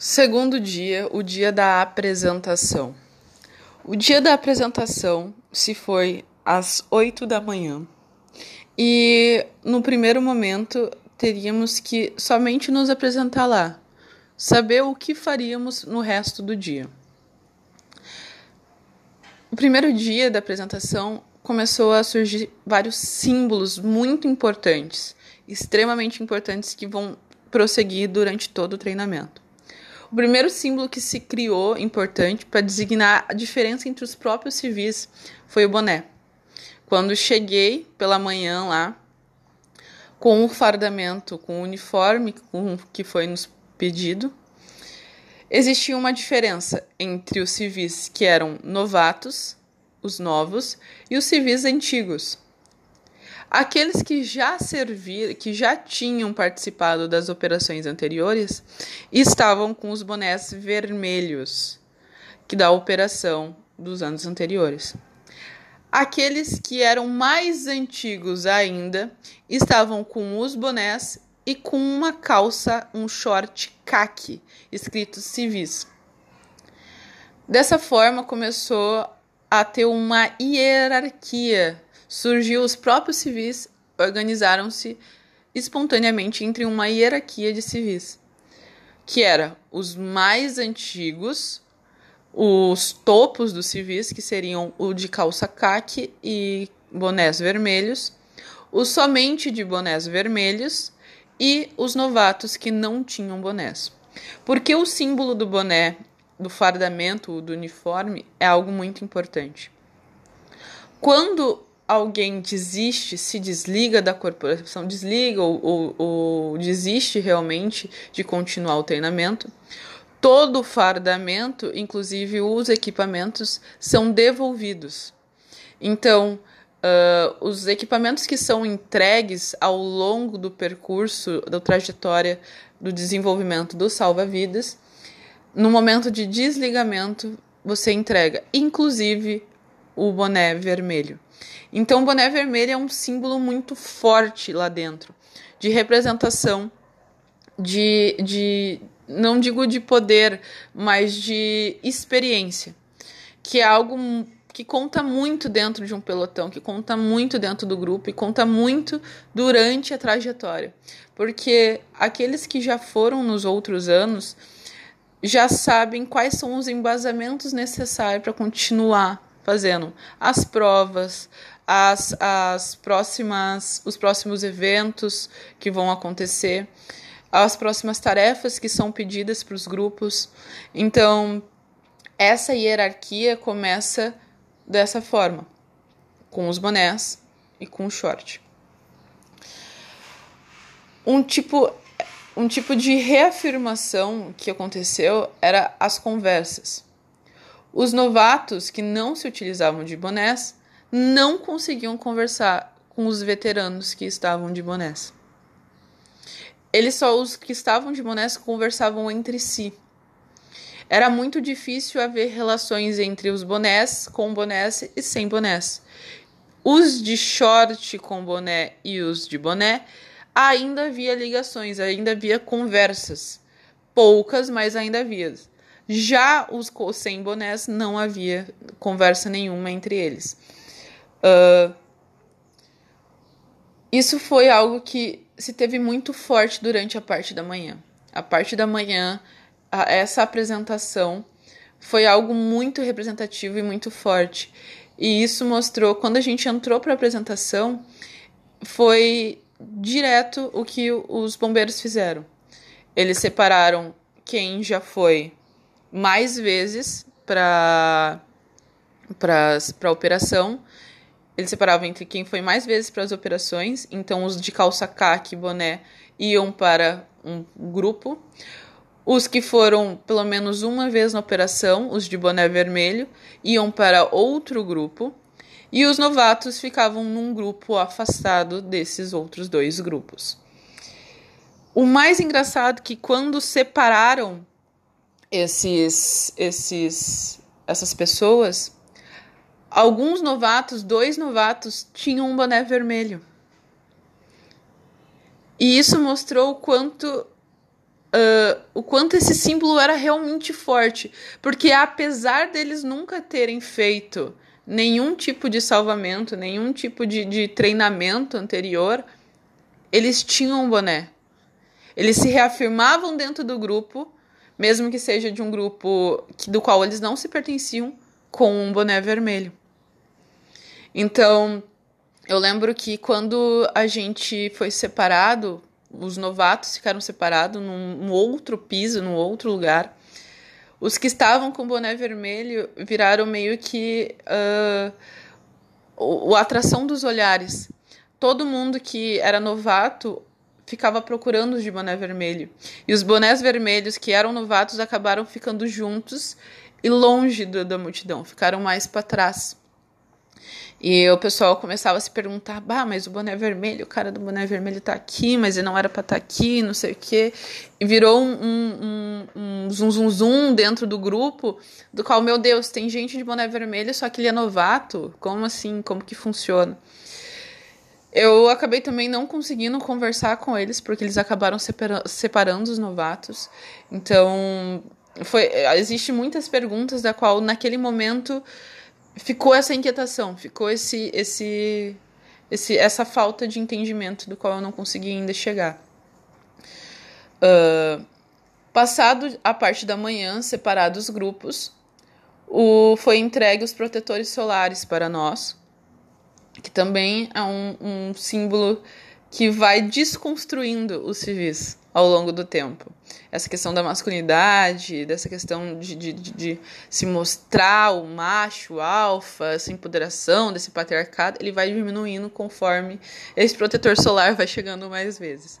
Segundo dia, o dia da apresentação. O dia da apresentação se foi às 8 da manhã. E no primeiro momento teríamos que somente nos apresentar lá, saber o que faríamos no resto do dia. O primeiro dia da apresentação começou a surgir vários símbolos muito importantes, extremamente importantes que vão prosseguir durante todo o treinamento. O primeiro símbolo que se criou, importante, para designar a diferença entre os próprios civis, foi o boné. Quando cheguei pela manhã lá, com o fardamento, com o uniforme com, que foi nos pedido, existia uma diferença entre os civis que eram novatos, os novos, e os civis antigos. Aqueles que já serviram, que já tinham participado das operações anteriores, estavam com os bonés vermelhos, que da operação dos anos anteriores. Aqueles que eram mais antigos ainda estavam com os bonés e com uma calça, um short caqui, escrito civis. Dessa forma começou a ter uma hierarquia surgiu os próprios civis organizaram-se espontaneamente entre uma hierarquia de civis, que era os mais antigos, os topos dos civis, que seriam o de calça caque e bonés vermelhos, os somente de bonés vermelhos e os novatos que não tinham bonés. Porque o símbolo do boné, do fardamento, do uniforme, é algo muito importante. Quando alguém desiste, se desliga da corporação, desliga ou, ou, ou desiste realmente de continuar o treinamento, todo o fardamento, inclusive os equipamentos, são devolvidos. Então, uh, os equipamentos que são entregues ao longo do percurso, da trajetória do desenvolvimento do salva-vidas, no momento de desligamento, você entrega, inclusive o boné vermelho. Então, o boné vermelho é um símbolo muito forte lá dentro, de representação, de, de não digo de poder, mas de experiência, que é algo que conta muito dentro de um pelotão, que conta muito dentro do grupo e conta muito durante a trajetória. Porque aqueles que já foram nos outros anos já sabem quais são os embasamentos necessários para continuar fazendo as provas, as, as próximas, os próximos eventos que vão acontecer, as próximas tarefas que são pedidas para os grupos. Então, essa hierarquia começa dessa forma, com os bonés e com o short. Um tipo, um tipo de reafirmação que aconteceu era as conversas. Os novatos que não se utilizavam de bonés não conseguiam conversar com os veteranos que estavam de bonés. Eles só os que estavam de bonés conversavam entre si. Era muito difícil haver relações entre os bonés com bonés e sem bonés. Os de short com boné e os de boné ainda havia ligações, ainda havia conversas. Poucas, mas ainda havia. Já os sem bonés não havia conversa nenhuma entre eles. Uh, isso foi algo que se teve muito forte durante a parte da manhã. A parte da manhã, a, essa apresentação foi algo muito representativo e muito forte. E isso mostrou, quando a gente entrou para a apresentação, foi direto o que os bombeiros fizeram. Eles separaram quem já foi mais vezes para a operação ele separava entre quem foi mais vezes para as operações, então os de calça caque e boné iam para um grupo. Os que foram pelo menos uma vez na operação, os de boné vermelho, iam para outro grupo. E os novatos ficavam num grupo afastado desses outros dois grupos. O mais engraçado é que quando separaram esses, esses, essas pessoas, Alguns novatos, dois novatos, tinham um boné vermelho. E isso mostrou o quanto uh, o quanto esse símbolo era realmente forte. Porque apesar deles nunca terem feito nenhum tipo de salvamento, nenhum tipo de, de treinamento anterior, eles tinham um boné. Eles se reafirmavam dentro do grupo, mesmo que seja de um grupo do qual eles não se pertenciam, com um boné vermelho. Então, eu lembro que quando a gente foi separado, os novatos ficaram separados num, num outro piso, num outro lugar. Os que estavam com boné vermelho viraram meio que uh, o, a atração dos olhares. Todo mundo que era novato ficava procurando os de boné vermelho. E os bonés vermelhos que eram novatos acabaram ficando juntos e longe do, da multidão, ficaram mais para trás. E o pessoal começava a se perguntar: bah, mas o boné vermelho, o cara do boné vermelho tá aqui, mas ele não era pra estar tá aqui, não sei o quê. E virou um, um, um, zum, zum, zum dentro do grupo, do qual, meu Deus, tem gente de boné vermelho, só que ele é novato? Como assim? Como que funciona? Eu acabei também não conseguindo conversar com eles, porque eles acabaram separa separando os novatos. Então, foi, existe muitas perguntas da qual, naquele momento ficou essa inquietação, ficou esse, esse, esse, essa falta de entendimento do qual eu não consegui ainda chegar. Uh, passado a parte da manhã, separados os grupos, o, foi entregue os protetores solares para nós, que também é um, um símbolo que vai desconstruindo os civis ao longo do tempo. Essa questão da masculinidade, dessa questão de, de, de, se mostrar o macho, alfa, essa empoderação desse patriarcado, ele vai diminuindo conforme esse protetor solar vai chegando mais vezes.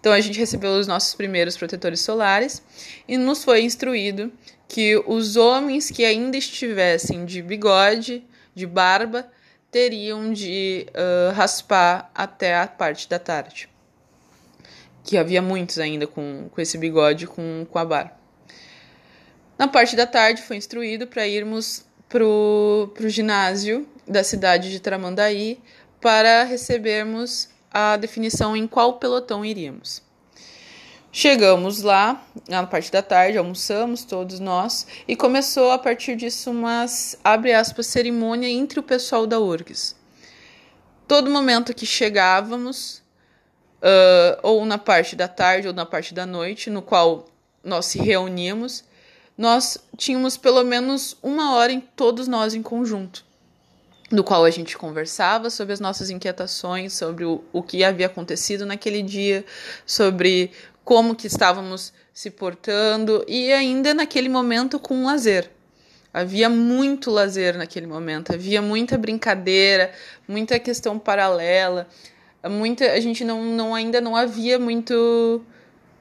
Então a gente recebeu os nossos primeiros protetores solares e nos foi instruído que os homens que ainda estivessem de bigode, de barba, teriam de uh, raspar até a parte da tarde que havia muitos ainda com, com esse bigode com, com a barba. Na parte da tarde foi instruído para irmos pro, pro ginásio da cidade de Tramandaí para recebermos a definição em qual pelotão iríamos. Chegamos lá, na parte da tarde, almoçamos todos nós, e começou a partir disso uma, abre aspas, cerimônia entre o pessoal da URGS. Todo momento que chegávamos, uh, ou na parte da tarde ou na parte da noite, no qual nós se reuníamos, nós tínhamos pelo menos uma hora em todos nós em conjunto, no qual a gente conversava sobre as nossas inquietações, sobre o, o que havia acontecido naquele dia, sobre como que estávamos se portando e ainda naquele momento com lazer. Havia muito lazer naquele momento, havia muita brincadeira, muita questão paralela, muita a gente não, não ainda não havia muito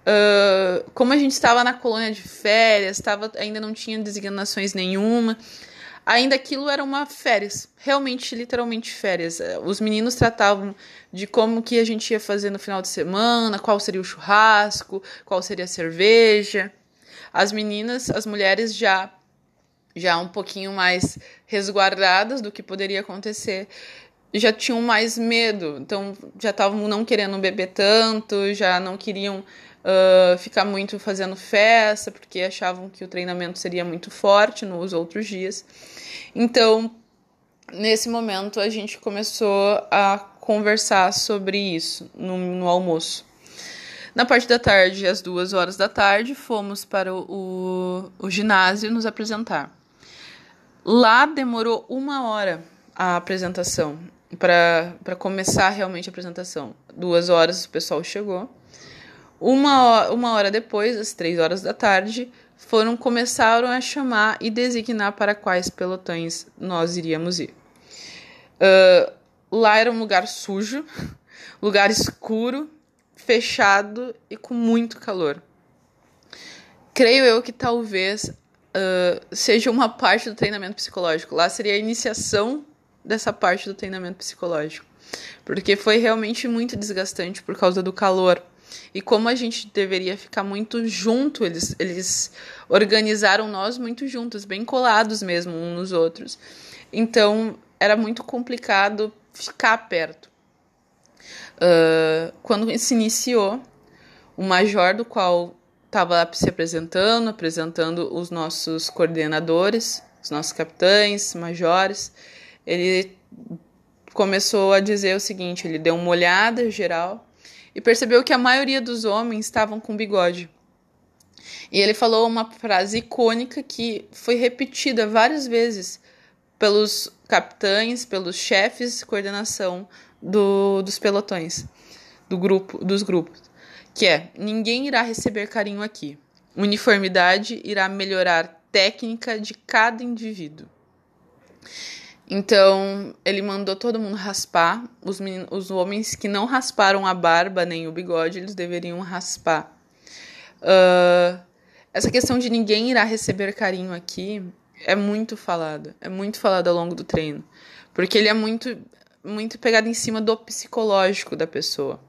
uh, como a gente estava na colônia de férias estava ainda não tinha designações nenhuma ainda aquilo era uma férias realmente literalmente férias. Os meninos tratavam de como que a gente ia fazer no final de semana qual seria o churrasco qual seria a cerveja. As meninas as mulheres já já um pouquinho mais resguardadas do que poderia acontecer já tinham mais medo, então já estavam não querendo beber tanto, já não queriam uh, ficar muito fazendo festa, porque achavam que o treinamento seria muito forte nos outros dias. Então, nesse momento, a gente começou a conversar sobre isso no, no almoço. Na parte da tarde, às duas horas da tarde, fomos para o, o, o ginásio nos apresentar. Lá demorou uma hora a apresentação para começar realmente a apresentação. Duas horas o pessoal chegou. Uma hora, uma hora depois, às três horas da tarde, foram começaram a chamar e designar para quais pelotões nós iríamos ir. Uh, lá era um lugar sujo, lugar escuro, fechado e com muito calor. Creio eu que talvez uh, seja uma parte do treinamento psicológico. Lá seria a iniciação dessa parte do treinamento psicológico. Porque foi realmente muito desgastante por causa do calor. E como a gente deveria ficar muito junto, eles, eles organizaram nós muito juntos, bem colados mesmo uns nos outros. Então era muito complicado ficar perto. Uh, quando se iniciou, o major do qual estava se apresentando, apresentando os nossos coordenadores, os nossos capitães, majores. Ele começou a dizer o seguinte: ele deu uma olhada geral e percebeu que a maioria dos homens estavam com bigode. E ele falou uma frase icônica que foi repetida várias vezes pelos capitães, pelos chefes de coordenação do, dos pelotões, do grupo, dos grupos, que é: ninguém irá receber carinho aqui. Uniformidade irá melhorar técnica de cada indivíduo. Então, ele mandou todo mundo raspar. Os, os homens que não rasparam a barba nem o bigode, eles deveriam raspar. Uh, essa questão de ninguém irá receber carinho aqui é muito falada. É muito falada ao longo do treino. Porque ele é muito, muito pegado em cima do psicológico da pessoa.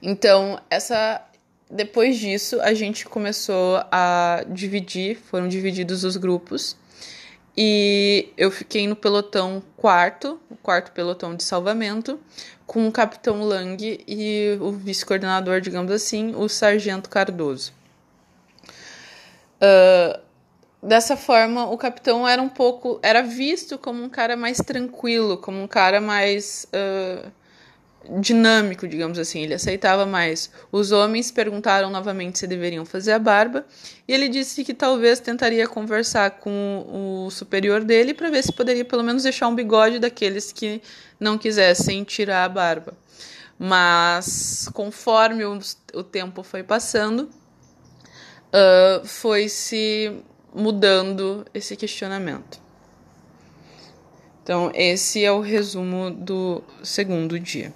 Então, essa. Depois disso, a gente começou a dividir, foram divididos os grupos. E eu fiquei no pelotão quarto, o quarto pelotão de salvamento, com o capitão Lang e o vice-coordenador, digamos assim, o sargento Cardoso. Uh, dessa forma, o capitão era um pouco. era visto como um cara mais tranquilo, como um cara mais. Uh, dinâmico, digamos assim, ele aceitava mais. Os homens perguntaram novamente se deveriam fazer a barba, e ele disse que talvez tentaria conversar com o superior dele para ver se poderia pelo menos deixar um bigode daqueles que não quisessem tirar a barba. Mas conforme o, o tempo foi passando, uh, foi se mudando esse questionamento. Então, esse é o resumo do segundo dia.